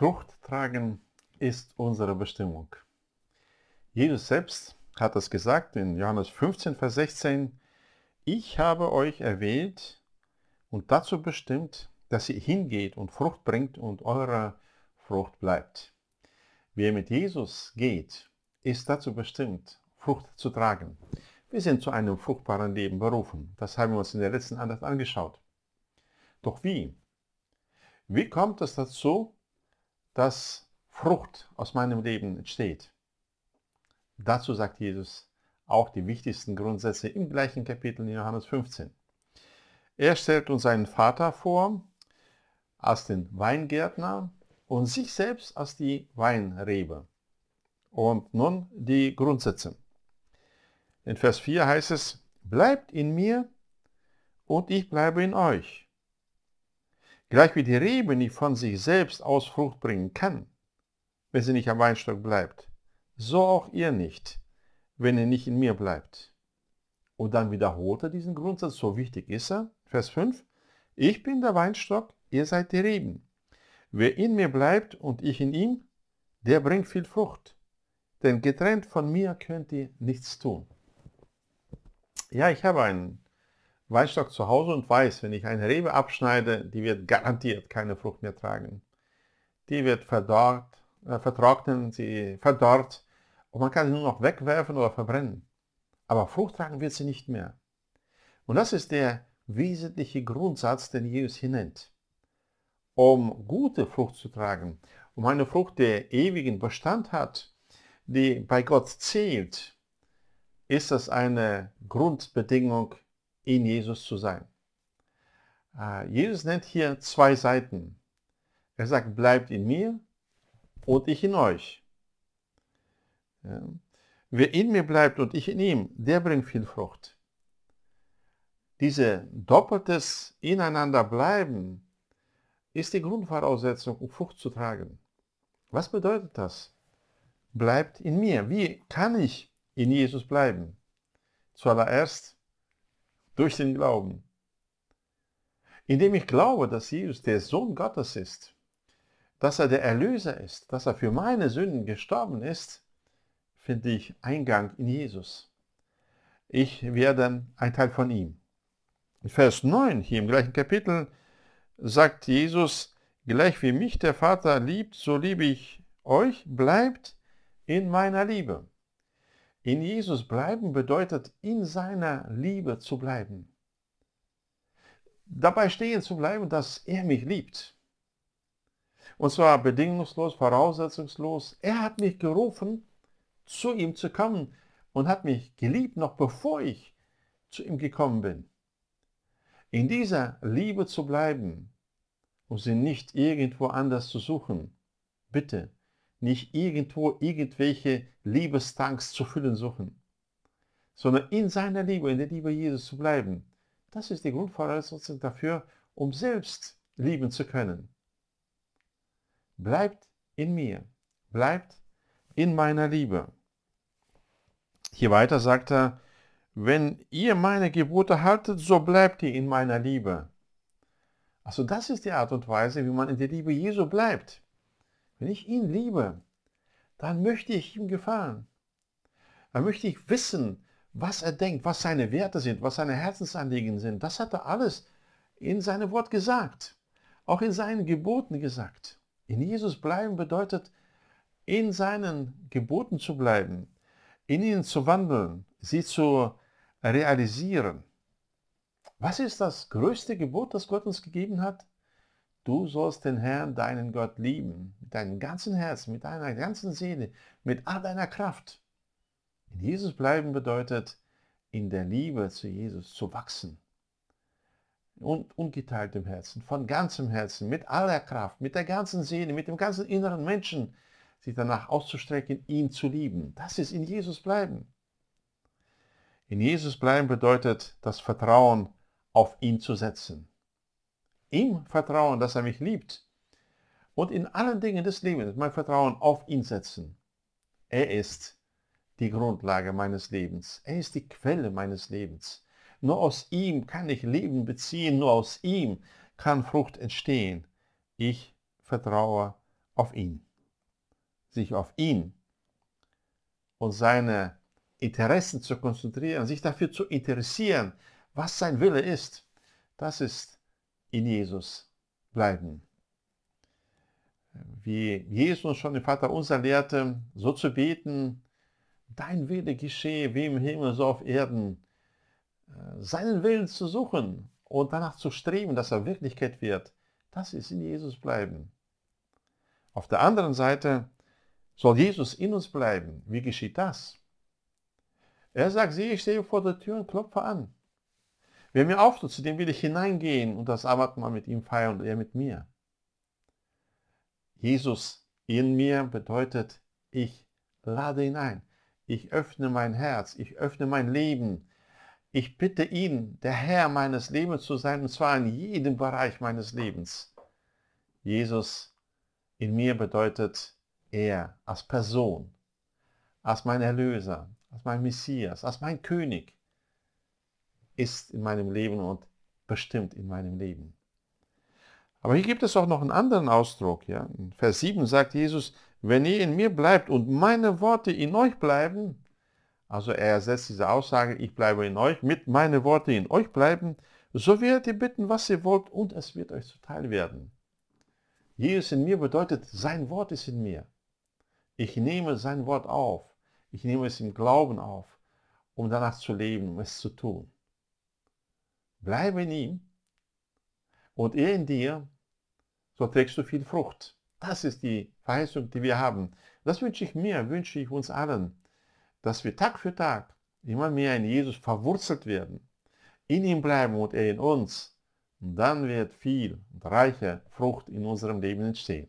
Frucht tragen ist unsere Bestimmung. Jesus selbst hat es gesagt in Johannes 15, Vers 16, ich habe euch erwählt und dazu bestimmt, dass ihr hingeht und Frucht bringt und eure Frucht bleibt. Wer mit Jesus geht, ist dazu bestimmt, Frucht zu tragen. Wir sind zu einem fruchtbaren Leben berufen. Das haben wir uns in der letzten Andacht angeschaut. Doch wie? Wie kommt es dazu, dass Frucht aus meinem Leben entsteht? Dazu sagt Jesus auch die wichtigsten Grundsätze im gleichen Kapitel in Johannes 15. Er stellt uns seinen Vater vor als den Weingärtner und sich selbst als die Weinrebe. Und nun die Grundsätze. In Vers 4 heißt es, bleibt in mir und ich bleibe in euch. Gleich wie die Rebe nicht von sich selbst aus Frucht bringen kann, wenn sie nicht am Weinstock bleibt, so auch ihr nicht, wenn ihr nicht in mir bleibt. Und dann wiederholt er diesen Grundsatz, so wichtig ist er. Vers 5, ich bin der Weinstock, ihr seid die Reben. Wer in mir bleibt und ich in ihm, der bringt viel Frucht. Denn getrennt von mir könnt ihr nichts tun. Ja, ich habe einen Weinstock zu Hause und weiß, wenn ich eine Rebe abschneide, die wird garantiert keine Frucht mehr tragen. Die wird verdorrt, äh, vertrocknen, sie verdorrt und man kann sie nur noch wegwerfen oder verbrennen. Aber Frucht tragen wird sie nicht mehr. Und das ist der wesentliche Grundsatz, den Jesus hier nennt. Um gute Frucht zu tragen, um eine Frucht, der ewigen Bestand hat, die bei Gott zählt, ist das eine Grundbedingung in Jesus zu sein. Äh, Jesus nennt hier zwei Seiten. Er sagt, bleibt in mir und ich in euch. Wer in mir bleibt und ich in ihm, der bringt viel Frucht. Diese doppeltes Ineinander bleiben ist die Grundvoraussetzung, um Frucht zu tragen. Was bedeutet das? Bleibt in mir. Wie kann ich in Jesus bleiben? Zuallererst durch den Glauben. Indem ich glaube, dass Jesus der Sohn Gottes ist, dass er der Erlöser ist, dass er für meine Sünden gestorben ist, finde ich Eingang in Jesus. Ich werde ein Teil von ihm. In Vers 9 hier im gleichen Kapitel sagt Jesus, gleich wie mich der Vater liebt, so liebe ich euch, bleibt in meiner Liebe. In Jesus bleiben bedeutet, in seiner Liebe zu bleiben. Dabei stehen zu bleiben, dass er mich liebt. Und zwar bedingungslos, voraussetzungslos. Er hat mich gerufen, zu ihm zu kommen und hat mich geliebt, noch bevor ich zu ihm gekommen bin. In dieser Liebe zu bleiben und sie nicht irgendwo anders zu suchen. Bitte, nicht irgendwo irgendwelche Liebestanks zu füllen suchen, sondern in seiner Liebe, in der Liebe Jesus zu bleiben. Das ist die Grundvoraussetzung dafür, um selbst lieben zu können. Bleibt in mir, bleibt in meiner Liebe. Hier weiter sagt er, wenn ihr meine Gebote haltet, so bleibt ihr in meiner Liebe. Also das ist die Art und Weise, wie man in der Liebe Jesu bleibt. Wenn ich ihn liebe, dann möchte ich ihm gefallen. Dann möchte ich wissen, was er denkt, was seine Werte sind, was seine Herzensanliegen sind. Das hat er alles in seinem Wort gesagt, auch in seinen Geboten gesagt. In Jesus bleiben bedeutet, in seinen Geboten zu bleiben, in ihnen zu wandeln, sie zu realisieren. Was ist das größte Gebot, das Gott uns gegeben hat? Du sollst den Herrn, deinen Gott, lieben, mit deinem ganzen Herzen, mit deiner ganzen Seele, mit all deiner Kraft. In Jesus bleiben bedeutet, in der Liebe zu Jesus zu wachsen. Und ungeteiltem Herzen, von ganzem Herzen, mit aller Kraft, mit der ganzen Seele, mit dem ganzen inneren Menschen, sich danach auszustrecken, ihn zu lieben. Das ist in Jesus bleiben. In Jesus bleiben bedeutet, das Vertrauen auf ihn zu setzen ihm vertrauen, dass er mich liebt und in allen Dingen des Lebens mein Vertrauen auf ihn setzen. Er ist die Grundlage meines Lebens. Er ist die Quelle meines Lebens. Nur aus ihm kann ich Leben beziehen, nur aus ihm kann Frucht entstehen. Ich vertraue auf ihn. Sich auf ihn und seine Interessen zu konzentrieren, sich dafür zu interessieren, was sein Wille ist. Das ist in Jesus bleiben. Wie Jesus schon im Vater unser lehrte, so zu beten, dein Wille geschehe wie im Himmel, so auf Erden. Äh, seinen Willen zu suchen und danach zu streben, dass er Wirklichkeit wird, das ist in Jesus bleiben. Auf der anderen Seite soll Jesus in uns bleiben. Wie geschieht das? Er sagt, sieh, ich stehe vor der Tür und klopfe an. Wer mir auftut, zu dem will ich hineingehen und das Abendmahl mit ihm feiern und er mit mir. Jesus in mir bedeutet, ich lade ihn ein. Ich öffne mein Herz, ich öffne mein Leben. Ich bitte ihn, der Herr meines Lebens zu sein, und zwar in jedem Bereich meines Lebens. Jesus in mir bedeutet er als Person, als mein Erlöser, als mein Messias, als mein König ist in meinem Leben und bestimmt in meinem Leben. Aber hier gibt es auch noch einen anderen Ausdruck. Ja? In Vers 7 sagt Jesus, wenn ihr in mir bleibt und meine Worte in euch bleiben, also er ersetzt diese Aussage, ich bleibe in euch, mit meine Worte in euch bleiben, so werdet ihr bitten, was ihr wollt und es wird euch zuteil werden. Jesus in mir bedeutet, sein Wort ist in mir. Ich nehme sein Wort auf. Ich nehme es im Glauben auf, um danach zu leben, um es zu tun. Bleibe in ihm und er in dir, so trägst du viel Frucht. Das ist die Verheißung, die wir haben. Das wünsche ich mir, wünsche ich uns allen, dass wir Tag für Tag immer mehr in Jesus verwurzelt werden, in ihm bleiben und er in uns. Und dann wird viel und reiche Frucht in unserem Leben entstehen.